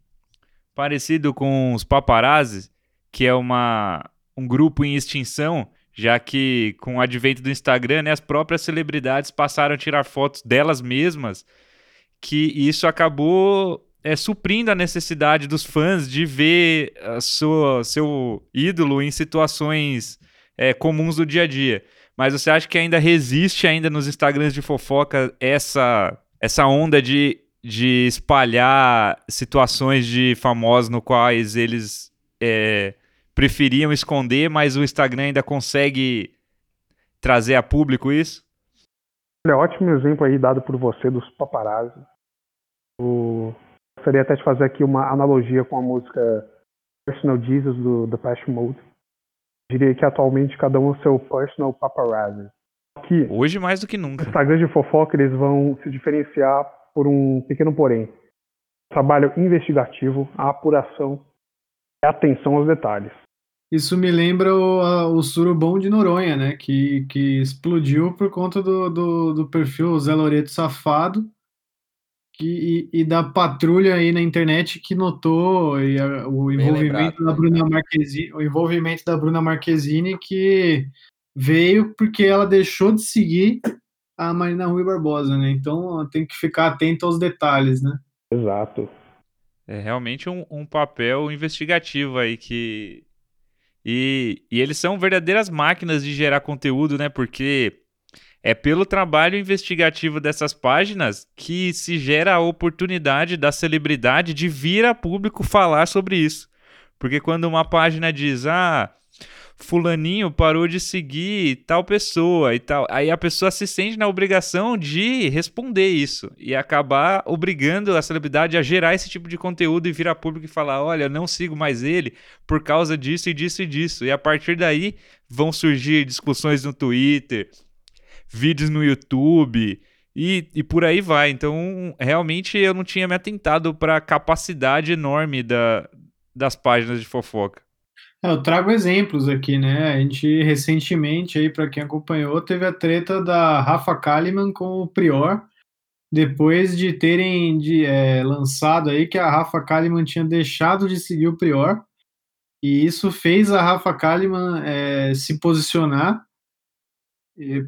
parecido com os paparazzi, que é uma, um grupo em extinção, já que com o advento do Instagram, né, as próprias celebridades passaram a tirar fotos delas mesmas, que isso acabou é, suprindo a necessidade dos fãs de ver a sua, seu ídolo em situações é, comuns do dia a dia. Mas você acha que ainda resiste ainda nos Instagrams de fofoca essa, essa onda de, de espalhar situações de famosos no quais eles é, preferiam esconder, mas o Instagram ainda consegue trazer a público isso? Olha, ótimo exemplo aí dado por você dos paparazzi. O... Gostaria até de fazer aqui uma analogia com a música Personal Jesus do The Passion Mode. Diria que atualmente cada um é o seu personal paparazzi. Que Hoje mais do que nunca. os Instagrams de fofoca eles vão se diferenciar por um pequeno porém. Trabalho investigativo, a apuração e atenção aos detalhes. Isso me lembra o, a- o surubom de Noronha, né? Que, que explodiu por conta do, do, do perfil Zé Loreto Safado que, e, e da patrulha aí na internet que notou e a- o envolvimento lembrado, da Bruna Marquezine, o envolvimento da Bruna Marquezine que veio porque ela deixou de seguir a Marina Rui Barbosa, né? Então tem que ficar atento aos detalhes, né? Exato. É realmente um, um papel investigativo aí que. E, e eles são verdadeiras máquinas de gerar conteúdo, né? Porque é pelo trabalho investigativo dessas páginas que se gera a oportunidade da celebridade de vir a público falar sobre isso. Porque quando uma página diz, ah, fulaninho parou de seguir tal pessoa e tal, aí a pessoa se sente na obrigação de responder isso e acabar obrigando a celebridade a gerar esse tipo de conteúdo e vir a público e falar, olha, não sigo mais ele por causa disso e disso e disso. E a partir daí vão surgir discussões no Twitter, vídeos no YouTube e, e por aí vai. Então, realmente eu não tinha me atentado para a capacidade enorme da, das páginas de fofoca. É, eu trago exemplos aqui, né? A gente recentemente, aí, para quem acompanhou, teve a treta da Rafa Kalimann com o Prior, depois de terem de, é, lançado aí que a Rafa Kalimann tinha deixado de seguir o Prior, e isso fez a Rafa Kalimann é, se posicionar,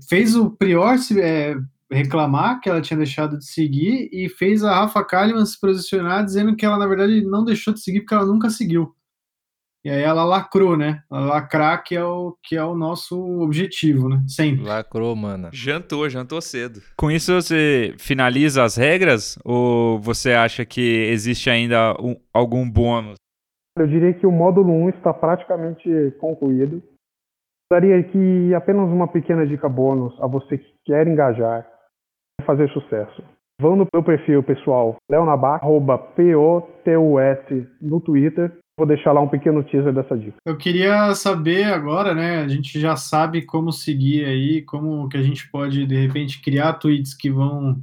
fez o Prior se, é, reclamar que ela tinha deixado de seguir, e fez a Rafa Kalimann se posicionar dizendo que ela, na verdade, não deixou de seguir porque ela nunca seguiu. E aí ela lacrou, né? Ela lacrar que é o que é o nosso objetivo, né? Sempre. Lacrou, mano. Jantou, jantou cedo. Com isso você finaliza as regras ou você acha que existe ainda um- algum bônus? Eu diria que o módulo 1 está praticamente concluído. Daria aqui apenas uma pequena dica bônus a você que quer engajar e fazer sucesso. Vão no meu perfil pessoal, leonabac, arroba P-O-T-U-S no Twitter. Vou deixar lá um pequeno teaser dessa dica. Eu queria saber agora, né? A gente já sabe como seguir aí, como que a gente pode, de repente, criar tweets que vão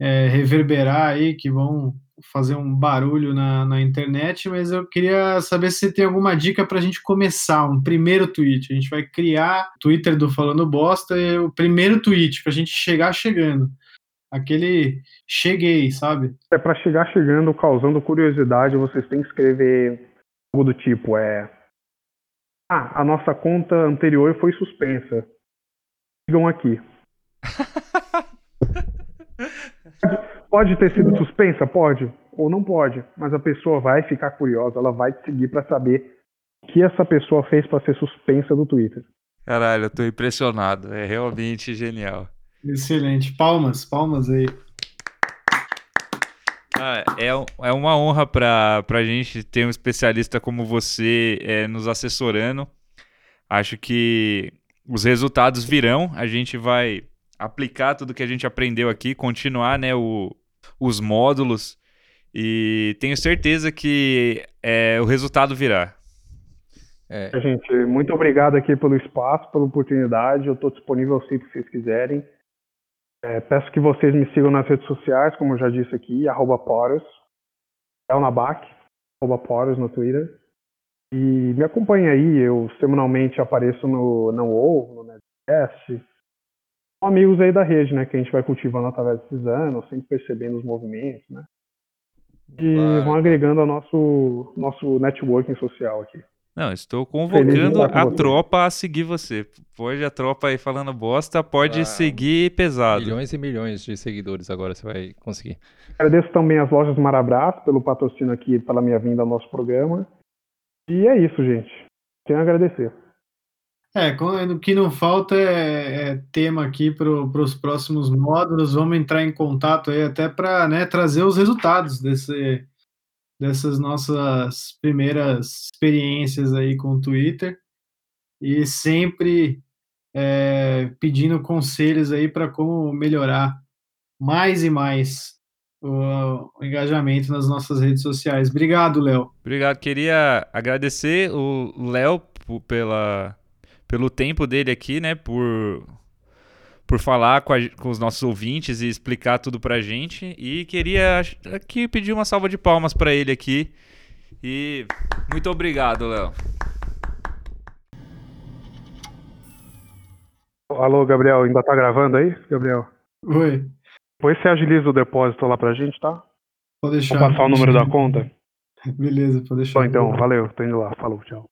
é, reverberar aí, que vão fazer um barulho na, na internet, mas eu queria saber se você tem alguma dica para a gente começar, um primeiro tweet. A gente vai criar o Twitter do Falando Bosta, e o primeiro tweet, para a gente chegar chegando. Aquele cheguei, sabe? É para chegar chegando, causando curiosidade, vocês têm que escrever algo do tipo, é... Ah, a nossa conta anterior foi suspensa. Sigam aqui. Pode ter sido suspensa? Pode. Ou não pode. Mas a pessoa vai ficar curiosa, ela vai te seguir para saber o que essa pessoa fez para ser suspensa do Twitter. Caralho, eu tô impressionado. É realmente genial. Excelente. Palmas, palmas aí. Ah, é, é uma honra pra, pra gente ter um especialista como você é, nos assessorando. Acho que os resultados virão. A gente vai aplicar tudo que a gente aprendeu aqui, continuar né, o os módulos. E tenho certeza que é, o resultado virá. É. Gente, muito obrigado aqui pelo espaço, pela oportunidade. Eu estou disponível sempre que vocês quiserem. É, peço que vocês me sigam nas redes sociais, como eu já disse aqui, arroba Poros, Elnabac, arroba Poros no Twitter. E me acompanhe aí, eu semanalmente apareço no Não Ou, no Netcast. Amigos aí da rede, né, que a gente vai cultivando através desses anos, sempre percebendo os movimentos, né. E Claro. vão agregando ao nosso, nosso networking social aqui. Não, estou convocando a você. tropa a seguir você. Pode a tropa aí falando bosta, pode Ah, seguir pesado. Milhões e milhões de seguidores agora você vai conseguir. Agradeço também às lojas Marabras pelo patrocínio aqui, pela minha vinda ao nosso programa. E é isso, gente. Tenho a agradecer. É, o que não falta é, é tema aqui para os próximos módulos. Vamos entrar em contato aí até para trazer os resultados desse, dessas nossas primeiras experiências aí com o Twitter e sempre é, pedindo conselhos aí para como melhorar mais e mais o, engajamento nas nossas redes sociais. Obrigado, Léo. Obrigado. Queria agradecer o Léo pela, pelo tempo dele aqui, né? Por, por falar com, a com os nossos ouvintes e explicar tudo pra gente. E queria aqui pedir uma salva de palmas pra ele aqui. E muito obrigado, Léo. Alô, Gabriel, ainda tá gravando aí, Gabriel? Oi. Depois você agiliza o depósito lá pra gente, tá? Pode deixar. Vou passar o número da conta. Beleza, pode deixar. Bom, então, valeu, tô indo lá. Falou, tchau.